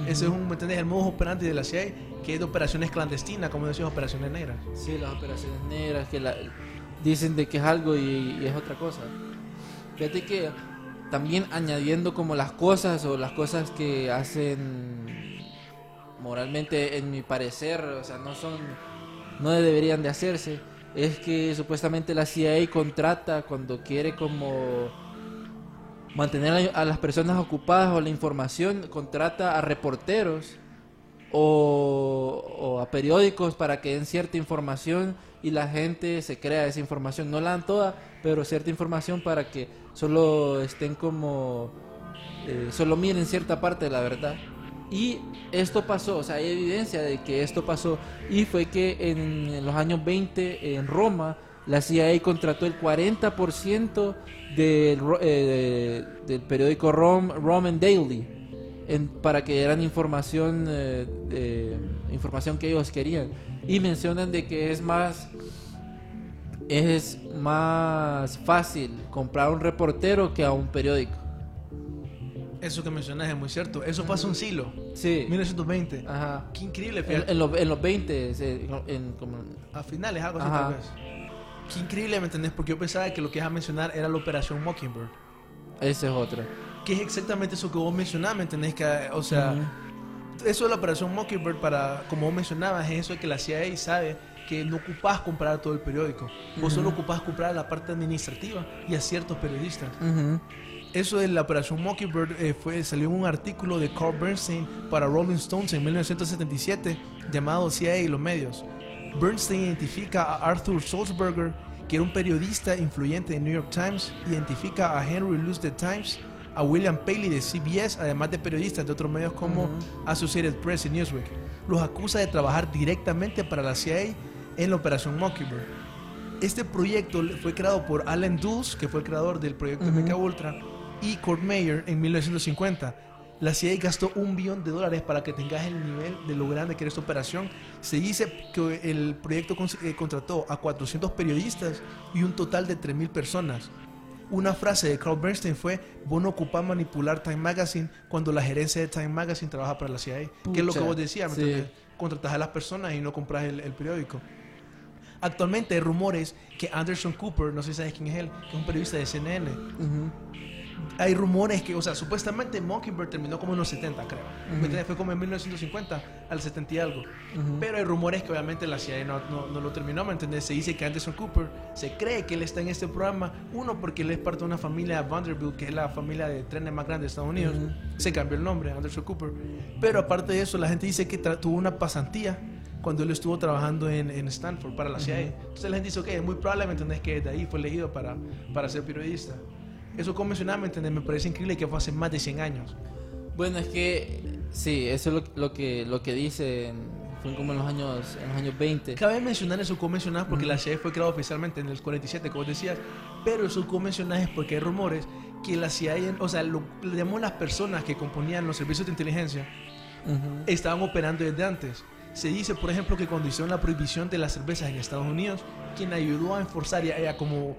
Ese es un, ¿me entendés? El modo operante de la CIA, que es de operaciones clandestinas, como decías, operaciones negras. Sí, las operaciones negras que la- dicen de que es algo y, y es otra cosa. Fíjate que también añadiendo como las cosas o las cosas que hacen moralmente, en mi parecer, o sea, no son, no deberían de hacerse, es que supuestamente la CIA contrata cuando quiere como mantener a, las personas ocupadas o la información, contrata a reporteros o, o a periódicos para que den cierta información y la gente se crea esa información. No la dan toda, pero cierta información para que solo estén como, eh, solo miren cierta parte de la verdad. Y esto pasó, o sea, hay evidencia de que esto pasó. Y fue que en, en los años 20 en Roma, la CIA contrató el 40% del, eh, del periódico Rome, Roman Daily en- para que dieran información, eh, de- información que ellos querían. Y mencionan de que es más es más fácil comprar a un reportero que a un periódico. Eso que mencionas es muy cierto. Eso pasó en Silo, Sí. 1920. Ajá. Qué increíble, En, en los, en los 20, se- en- como- A finales, algo así Ajá. tal vez. Qué increíble, ¿me entendés? Porque yo pensaba que lo que ibas a mencionar era la operación Mockingbird. esa es otra. Que es exactamente eso que vos mencionabas, ¿me entendés? Que, o sea, eso de la operación Mockingbird, para, como vos mencionabas, es eso de que la CIA sabe que no ocupás comprar todo el periódico. Vos solo ocupás comprar la parte administrativa y a ciertos periodistas. Eso de la operación Mockingbird eh, fue, salió en un artículo de Carl Bernstein para Rolling Stones en 1977 llamado CIA y los medios. Bernstein identifica a Arthur Sulzberger, que era un periodista influyente de New York Times, identifica a Henry Luce de Times, a William Paley de CBS, además de periodistas de otros medios como Associated Press y Newsweek. Los acusa de trabajar directamente para la CIA en la operación Mockingbird. Este proyecto fue creado por Alan Dulles, que fue el creador del proyecto MK Ultra, y Kurt Meyer en 1950. La CIA gastó un billón de dólares para que tengas el nivel de lo grande que era esta operación. Se dice que el proyecto eh, contrató a 400 periodistas y un total de 3.000 personas. Una frase de Carl Bernstein fue, vos no ocupás manipular Time Magazine cuando la gerencia de Time Magazine trabaja para la CIA. Que es lo que Pucha, vos decías, ¿me sí. entendés? Contratás a las personas y no compras el, el periódico. Actualmente hay rumores que Anderson Cooper, no sé si sabes quién es él, que es un periodista de CNN. Hay rumores que, o sea, supuestamente Mockingbird terminó como en los 70, creo. ¿Me Ujú. entiendes? Fue como en 1950 al 70 y algo. Ujú. Pero hay rumores que obviamente la CIA no, no, no lo terminó, ¿me entiendes? Se dice que Anderson Cooper, se cree que él está en este programa, uno porque él es parte de una familia Vanderbilt, que es la familia de trenes más grande de Estados Unidos. Ujú. Se cambió el nombre, Anderson Cooper. Pero aparte de eso, la gente dice que tuvo una pasantía cuando él estuvo trabajando en, en Stanford para la CIA. Entonces la gente dice, ok, es muy probable, ¿me entendés? Que de ahí fue elegido para, para ser periodista. Eso como mencionaba, ¿me entendés? Me parece increíble que fue hace más de 100 años. Bueno, es que sí, eso es lo, lo que lo que dicen, fue como en los años en los años 20. Cabe mencionar eso como mencionabas porque la CIA fue creada oficialmente en el 47, como decías, pero eso como mencionas es porque hay rumores que la CIA, o sea, lo, llamamos las personas que componían los servicios de inteligencia, Ujú. estaban operando desde antes. Se dice, por ejemplo, que cuando hicieron la prohibición de las cervezas en Estados Unidos, quien ayudó a enforzar y a, a como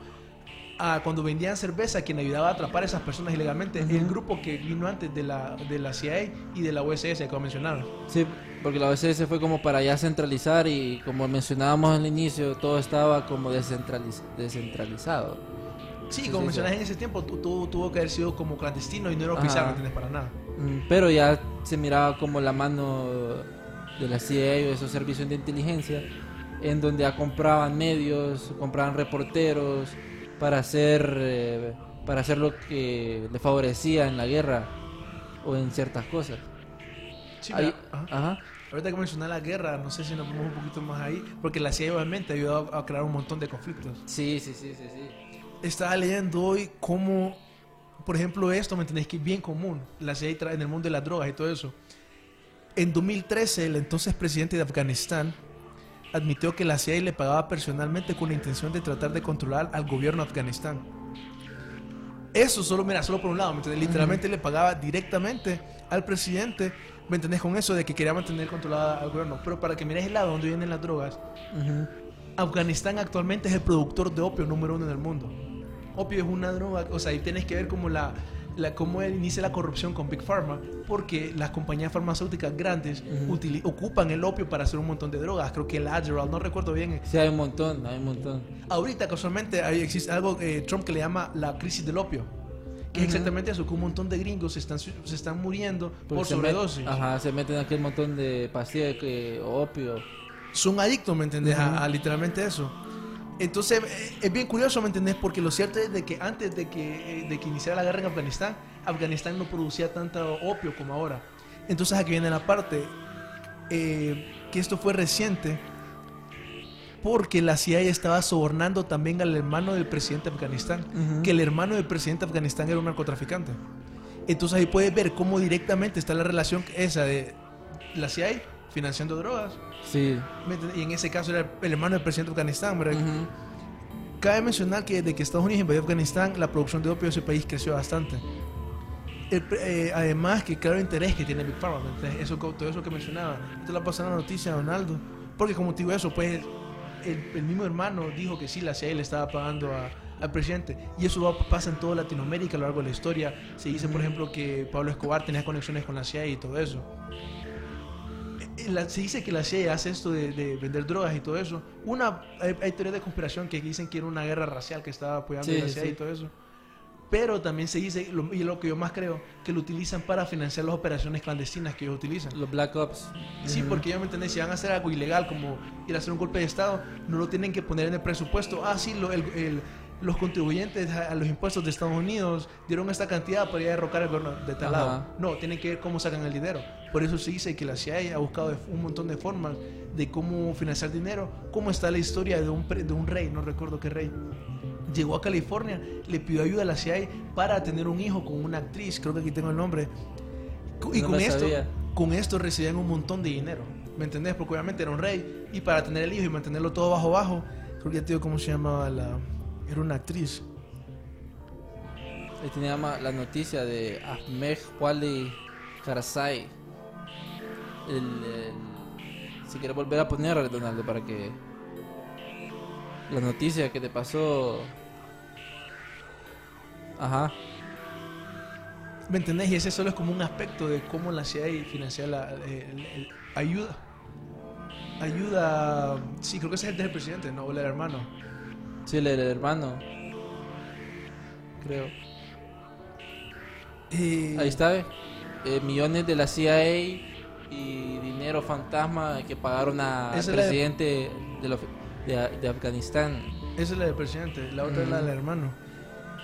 a cuando vendían cerveza, quien ayudaba a atrapar a esas personas ilegalmente, el grupo que vino antes de la, de la CIA y de la USS, que acabo de mencionar. Sí, porque la OSS fue como para ya centralizar y como mencionábamos al inicio, todo estaba como descentraliz- descentralizado. Sí, como mencionas en ese tiempo, tu- tuvo que haber sido como clandestino y no era oficial. ¿me entiendes? Para nada. Mm, Pero ya se miraba como la mano de la CIA o esos servicios de inteligencia, en donde ya compraban medios, compraban reporteros para hacer, eh, para hacer lo que le favorecía en la guerra o en ciertas cosas. Sí, Ahí- ajá. ajá. Ahorita que mencionas la guerra, no sé si nos vamos un poquito más ahí, porque la CIA obviamente ayudó a crear un montón de conflictos. Sí, sí, sí, sí, sí. Estaba leyendo hoy cómo, por ejemplo, esto, ¿me entendés? Que es bien común, la CIA en el mundo de las drogas y todo eso. En 2013, el entonces presidente de Afganistán admitió que la CIA le pagaba personalmente con la intención de tratar de controlar al gobierno de Afganistán. Eso solo, mira, solo por un lado, ¿me? Literalmente le pagaba directamente al presidente, ¿me entendés? Con eso de que quería mantener controlada al gobierno. Pero para que mires el lado donde vienen las drogas. Afganistán actualmente es el productor de opio número uno en el mundo. Opio es una droga, o sea, ahí tienes que ver cómo la, la cómo inicia la corrupción con Big Pharma, porque las compañías farmacéuticas grandes utili- ocupan el opio para hacer un montón de drogas. Creo que el Adderall, no recuerdo bien. Sí, hay un montón, hay un montón. Ahorita casualmente hay, existe algo que Trump que le llama la crisis del opio, que es exactamente eso, que un montón de gringos se están, se están muriendo Porque por se met- sobredosis. Ajá, se meten aquel montón de pastillas que opio. son adictos, ¿me entendés? A- Ujú. a, literalmente eso. Entonces, eh, es bien curioso, ¿me entendés? Porque lo cierto es de que antes de que, eh, de que iniciara la guerra en Afganistán, Afganistán no producía tanto opio como ahora. Entonces, aquí viene la parte, eh, que esto fue reciente, porque la CIA estaba sobornando también al hermano del presidente de Afganistán, Ujú. que el hermano del presidente de Afganistán era un narcotraficante. Entonces ahí puedes ver cómo directamente está la relación esa de la CIA financiando drogas, Sí. Y en ese caso era el hermano del presidente de Afganistán. ¿verdad? Ujú. Cabe mencionar que desde que Estados Unidos invadió Afganistán, la producción de opio de ese país creció bastante. El eh, además, que claro interés que tiene Big Pharma, eso, todo eso que mencionaba. Esto la pasó en la noticia a Donaldo. Porque como te digo eso, pues el, el mismo hermano dijo que sí, la CIA le estaba pagando a- al presidente. Y eso va- pasa en toda Latinoamérica a lo largo de la historia. Se dice, por ejemplo, que Pablo Escobar tenía conexiones con la CIA y todo eso. Eh, la- se dice que la CIA hace esto de, de vender drogas y todo eso. Una, hay, hay teorías de conspiración que dicen que era una guerra racial que estaba apoyando Sí, la CIA sí. y todo eso. Pero también se dice, lo- y lo que yo más creo, que lo utilizan para financiar las operaciones clandestinas que ellos utilizan. Los Black Ops. Sí, porque ellos me entienden, si van a hacer algo ilegal como ir a hacer un golpe de Estado, no lo tienen que poner en el presupuesto. Ah, sí, lo- el- el- los contribuyentes a, a los impuestos de Estados Unidos dieron esta cantidad para ir a derrocar el gobierno de tal Ajá. lado. No, tienen que ver cómo sacan el dinero. Por eso se dice que la CIA ha buscado un montón de formas de cómo financiar dinero. Cómo está la historia de un, de un rey, no recuerdo qué rey, llegó a California, le pidió ayuda a la CIA para tener un hijo con una actriz, creo que aquí tengo el nombre. Y No con esto, sabía. con esto recibían un montón de dinero. ¿Me entendés? Porque obviamente era un rey y para tener el hijo y mantenerlo todo bajo bajo, creo que ya te digo cómo se llamaba la era una actriz. Ahí tenía la noticia de Ahmed Wali Karzai. El, el- si quieres volver a poner, Donaldo, para que la noticia que te pasó. Ajá. ¿Me entendés? Y ese solo es como un aspecto de cómo la CIA financia la el- ayuda. Ayuda. Sí, creo que ese es el del presidente, no el del hermano. Sí, el, hermano. Creo. Eh, Ahí está. Eh, millones de la CIA y dinero fantasma que pagaron al Esa de- presidente de, la- de- de Afganistán. Esa es la del presidente, la otra es la Ujú. del hermano.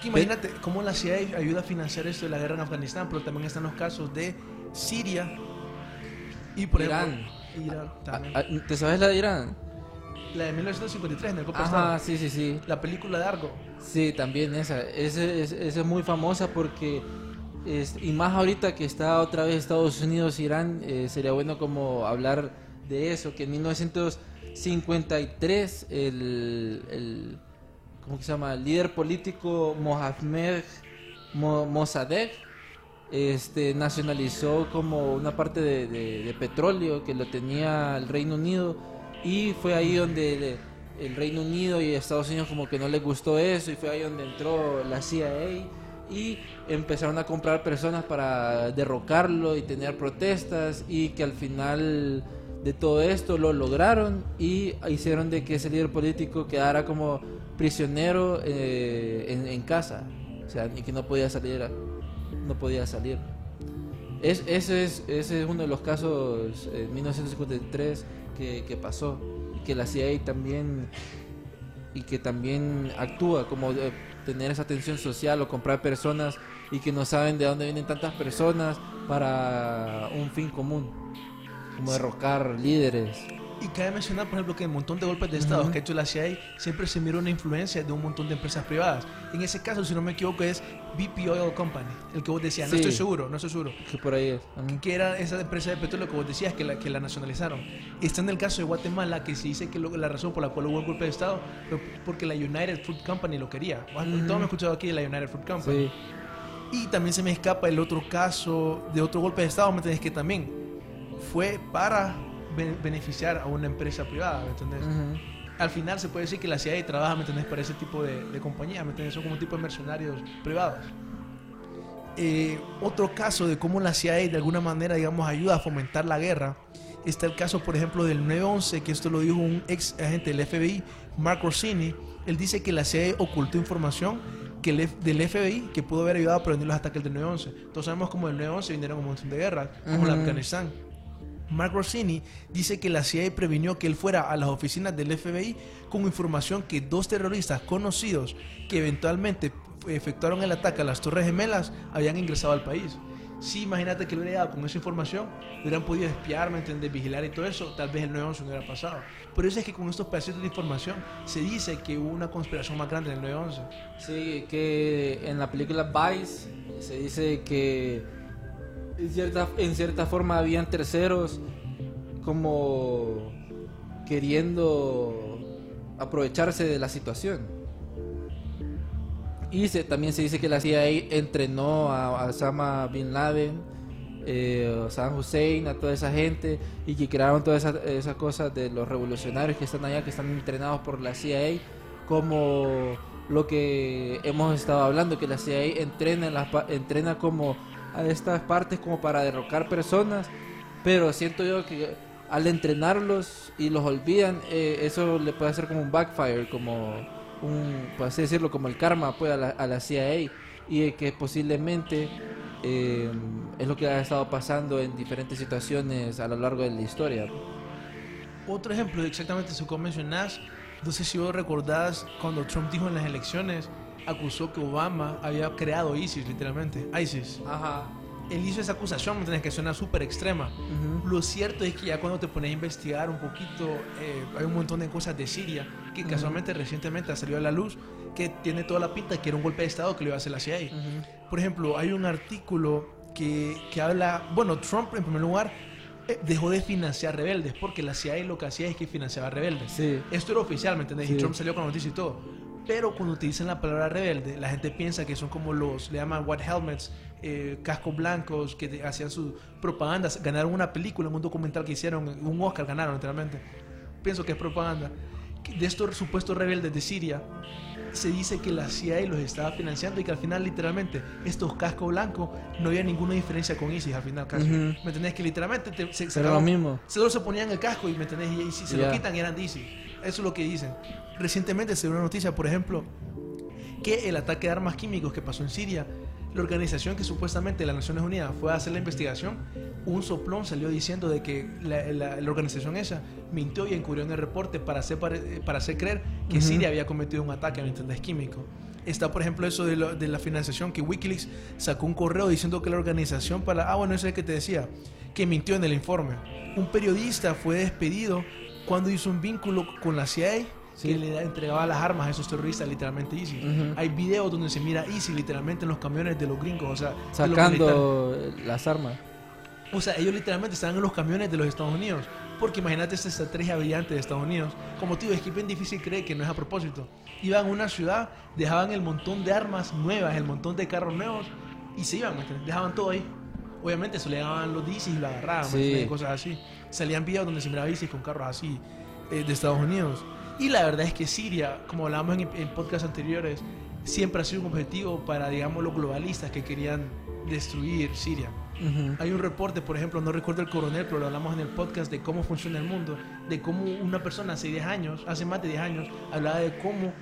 Que imagínate cómo la CIA ayuda a financiar esto de la guerra en Afganistán, pero también están los casos de Siria y por Irán. ejemplo Irán también. Ah, ah, ¿Te sabes la de Irán? La de 1953 en el Copa Ajá, sí, sí, sí. La película de Argo. Sí, también esa. Ese- es- Esa es muy famosa porque, es- y más ahorita que está otra vez Estados Unidos, Irán, eh, sería bueno como hablar de eso, que en 1953 el, el ¿cómo se llama? El líder político Mohamed Mo- Mossadegh este, nacionalizó como una parte de, petróleo que lo tenía el Reino Unido y fue ahí donde el Reino Unido y Estados Unidos como que no les gustó eso y fue ahí donde entró la CIA y empezaron a comprar personas para derrocarlo y tener protestas y que al final de todo esto lo lograron y hicieron de que ese líder político quedara como prisionero eh, en, en casa. O sea y que no podía salir no podía salir. Es, ese, es, ese es uno de los casos en 1953 que, que pasó que la CIA también y que también actúa como de tener esa atención social o comprar personas y que no saben de dónde vienen tantas personas para un fin común como derrocar líderes Y cabe mencionar, por ejemplo, que en un montón de golpes de Estado Ujú. que ha hecho la CIA siempre se mira una influencia de un montón de empresas privadas. En ese caso, si no me equivoco, es BP Oil Company, el que vos decías. No Sí. estoy seguro, no estoy seguro. que por ahí es Ujú. que era esa empresa de petróleo que vos decías que la, que la nacionalizaron. Está en el caso de Guatemala que se dice que lo- la razón por la cual hubo el golpe de Estado fue porque la United Fruit Company lo quería. Ujú. Todo me he escuchado aquí de la United Fruit Company. sí Y también se me escapa el otro caso de otro golpe de Estado, ¿me entendés? Que también fue para be- beneficiar a una empresa privada, ¿me entendés? Ujú. Al final se puede decir que la CIA trabaja, ¿me entendés? Para ese tipo de, de compañía, ¿me entendés? Son como un tipo de mercenarios privados. Eh, otro caso de cómo la CIA de alguna manera, digamos, ayuda a fomentar la guerra. Está el caso, por ejemplo, del 9-11, que esto lo dijo un ex agente del FBI, Mark Rossini. Él dice que la CIA ocultó información que el del FBI que pudo haber ayudado a prevenir los ataques del 9-11. Todos sabemos cómo del 9-11 vinieron un montón de guerras, como la de Ujú. Afganistán. Mark Rossini dice que la CIA previnió que él fuera a las oficinas del FBI con información que dos terroristas conocidos que eventualmente efectuaron el ataque a las Torres Gemelas habían ingresado al país. Si imagínate que lo hubiera llegado con esa información, hubieran podido espiar, ¿me entiendes? Vigilar y todo eso, tal vez el 9-11 no hubiera pasado. Por eso es que con estos pedacitos de información se dice que hubo una conspiración más grande en el 9-11. Sí, que en la película Vice se dice que en cierta, forma habían terceros como queriendo aprovecharse de la situación. Y se- también se dice que la CIA entrenó a, Osama Bin Laden, eh, a Saddam Hussein, a toda esa gente y que crearon todas esas, cosas de los revolucionarios que están allá, que están entrenados por la CIA, como lo que hemos estado hablando, que la CIA entrena, pa- entrena como a estas partes como para derrocar personas, pero siento yo que al entrenarlos y los olvidan, eh, eso le puede hacer como un backfire, como un, por así decirlo, como el karma pues, a, la, a la CIA y eh, que posiblemente eh, es lo que ha estado pasando en diferentes situaciones a lo largo de la historia. Otro ejemplo de exactamente eso que mencionás, no sé si vos recordás cuando Trump dijo en las elecciones, acusó que Obama había creado ISIS, literalmente, ISIS. Ajá. él hizo esa acusación, ¿me entiendes? Que suena súper extrema. Ujú. Lo cierto es que ya cuando te pones a investigar un poquito, eh, hay un montón de cosas de Siria que casualmente recientemente ha salido a la luz que tiene toda la pinta que era un golpe de Estado que le iba a hacer la CIA. Ujú. Por ejemplo, hay un artículo que, que habla, bueno, Trump en primer lugar eh, dejó de financiar rebeldes porque la CIA lo que hacía es que financiaba rebeldes. Sí. Esto era oficial, ¿me entendés? Y Sí. Trump salió con la noticia y todo. Pero cuando utilizan la palabra rebelde, la gente piensa que son como los, le llaman white helmets, eh, cascos blancos, que hacían sus propagandas. Ganaron una película, un documental que hicieron, un Oscar ganaron literalmente. Pienso que es propaganda. De estos supuestos rebeldes de Siria, se dice que la CIA los estaba financiando y que al final literalmente estos cascos blancos no había ninguna diferencia con ISIS al final casi. Ujú. ¿Me entendés? Que literalmente te, se, Era lo mismo. Solo se ponían el casco y, ¿me entendés? y, y si se Ya. lo quitan eran de ISIS. Eso es lo que dicen. Recientemente se dio una noticia, por ejemplo, que el ataque de armas químicos que pasó en Siria, la organización que supuestamente las Naciones Unidas fue a hacer la investigación, un soplón salió diciendo de que la, la- la organización esa mintió y encubrió en el reporte para hacer, pare- para hacer creer que. Siria había cometido un ataque, ¿me entendés? Químico. Está, por ejemplo, eso de, lo- de la financiación, que Wikileaks sacó un correo diciendo que la organización para... Ah, bueno, ese es el que te decía, que mintió en el informe. Un periodista fue despedido cuando hizo un vínculo con la CIA Sí. que le entregaba las armas a esos terroristas, literalmente ISIS. Ujú. Hay videos donde se mira ISIS literalmente en los camiones de los gringos, o sea, Sacando las armas. O sea, ellos literalmente estaban en los camiones de los Estados Unidos. Porque imagínate esta estrategia brillante de Estados Unidos. Como digo, es que bien difícil creer que no es a propósito. Iban a una ciudad, dejaban el montón de armas nuevas, el montón de carros nuevos y se iban, ¿me dejaban todo ahí. Obviamente se le daban los ISIS y lo agarraban, ¿me Sí. cosas así. Salían videos donde se miraba ISIS con carros así eh, de Estados Unidos. Y la verdad es que Siria, como hablábamos en, en podcasts anteriores, siempre ha sido un objetivo para, digamos, los globalistas que querían destruir Siria. Hay un reporte, por ejemplo, no recuerdo el coronel, pero lo hablamos en el podcast de cómo funciona el mundo, de cómo una persona hace 10 años, hace más de 10 años, hablaba de cómo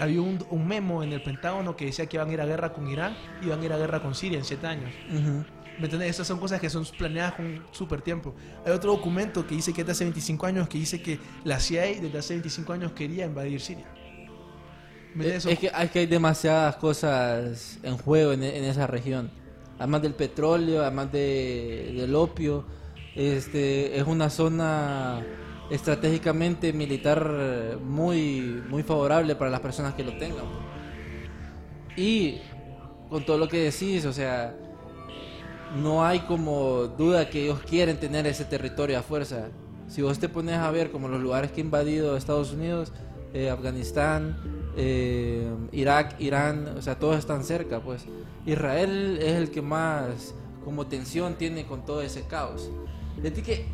había un, un memo en el Pentágono que decía que iban a ir a guerra con Irán y iban a ir a guerra con Siria en 7 años. Ujú. ¿Me entiendes? Estas son cosas que son planeadas con súper tiempo. Hay otro documento que dice que es de hace 25 años, que dice que la CIA desde hace 25 años quería invadir Siria. ¿Me entiendes? Es que, es que hay demasiadas cosas en juego en, en esa región. Además del petróleo, además de, del opio. Este, es una zona estratégicamente militar eh, muy, muy favorable para las personas que lo tengan. Y con todo lo que decís, o sea, no hay como duda que ellos quieren tener ese territorio a fuerza. Si vos te pones a ver como los lugares que ha invadido Estados Unidos, eh, Afganistán, eh, Irak, Irán, o sea, todos están cerca, pues. Israel es el que más como tensión tiene con todo ese caos. Es que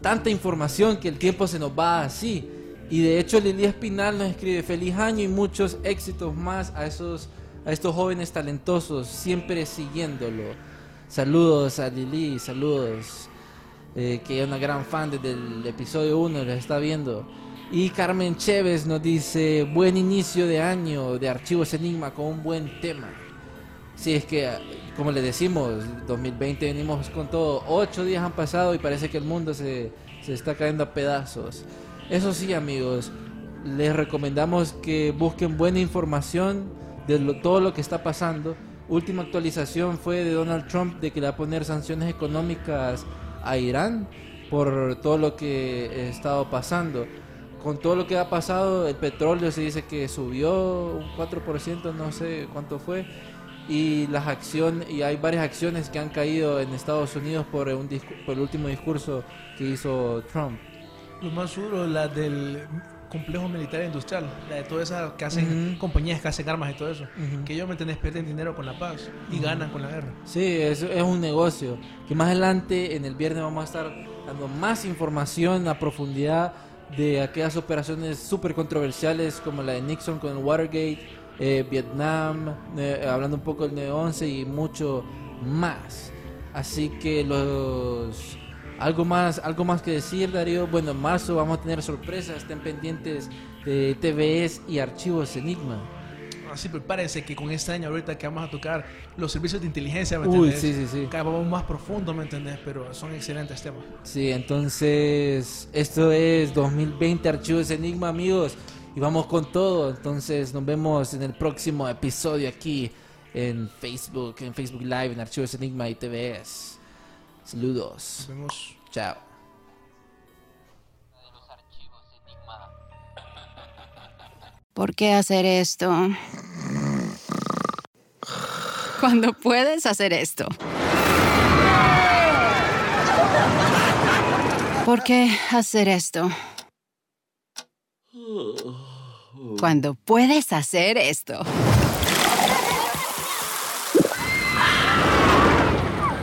tanta información que el tiempo se nos va así. Y de hecho Lili Espinal nos escribe feliz año y muchos éxitos más a esos a estos jóvenes talentosos, siempre siguiéndolo. Saludos a Lili, saludos. eh, que es una gran fan desde el episodio 1, les está viendo. Y Carmen Chévez nos dice, buen inicio de año de Archivos Enigma con un buen tema. Sí, es que, como le decimos, 2020 venimos con todo. Ocho días han pasado y parece que el mundo se, se está cayendo a pedazos. Eso sí, amigos, les recomendamos que busquen buena información de todo lo que está pasando. Última actualización fue de Donald Trump de que le va a poner sanciones económicas a Irán por todo lo que ha estado pasando. Con todo lo que ha pasado, el petróleo se dice que subió un 4%, no sé cuánto fue y las acciones y hay varias acciones que han caído en Estados Unidos por un por el último discurso que hizo Trump. Lo más duro, la del complejo militar industrial, la de todas esas que hacen Ujú. compañías que hacen armas y todo eso, Ujú. que ellos me entendés pierden dinero con la paz y ganan con la guerra. Sí, es, es un negocio que más adelante en el viernes vamos a estar dando más información a profundidad de aquellas operaciones súper controversiales como la de Nixon con el Watergate, eh, Vietnam, eh, hablando un poco del 9-11 y mucho más. Así que los algo más algo más que decir Darío. Bueno, en marzo vamos a tener sorpresas, estén pendientes de TVS y archivos Enigma. Así prepárense que con este año ahorita que vamos a tocar los servicios de inteligencia, ¿me Uy, sí, sí, sí. Vamos más profundo, ¿me entendés? Pero son excelentes temas. Sí, entonces esto es 2020 Archivos Enigma, amigos. Y vamos con todo. Entonces nos vemos en el próximo episodio aquí en Facebook, en Facebook Live, en Archivos Enigma y TVS. Saludos. Nos vemos. Chao. ¿Por qué hacer esto? Cuando puedes hacer esto. ¿Por qué hacer esto? Cuando puedes hacer esto.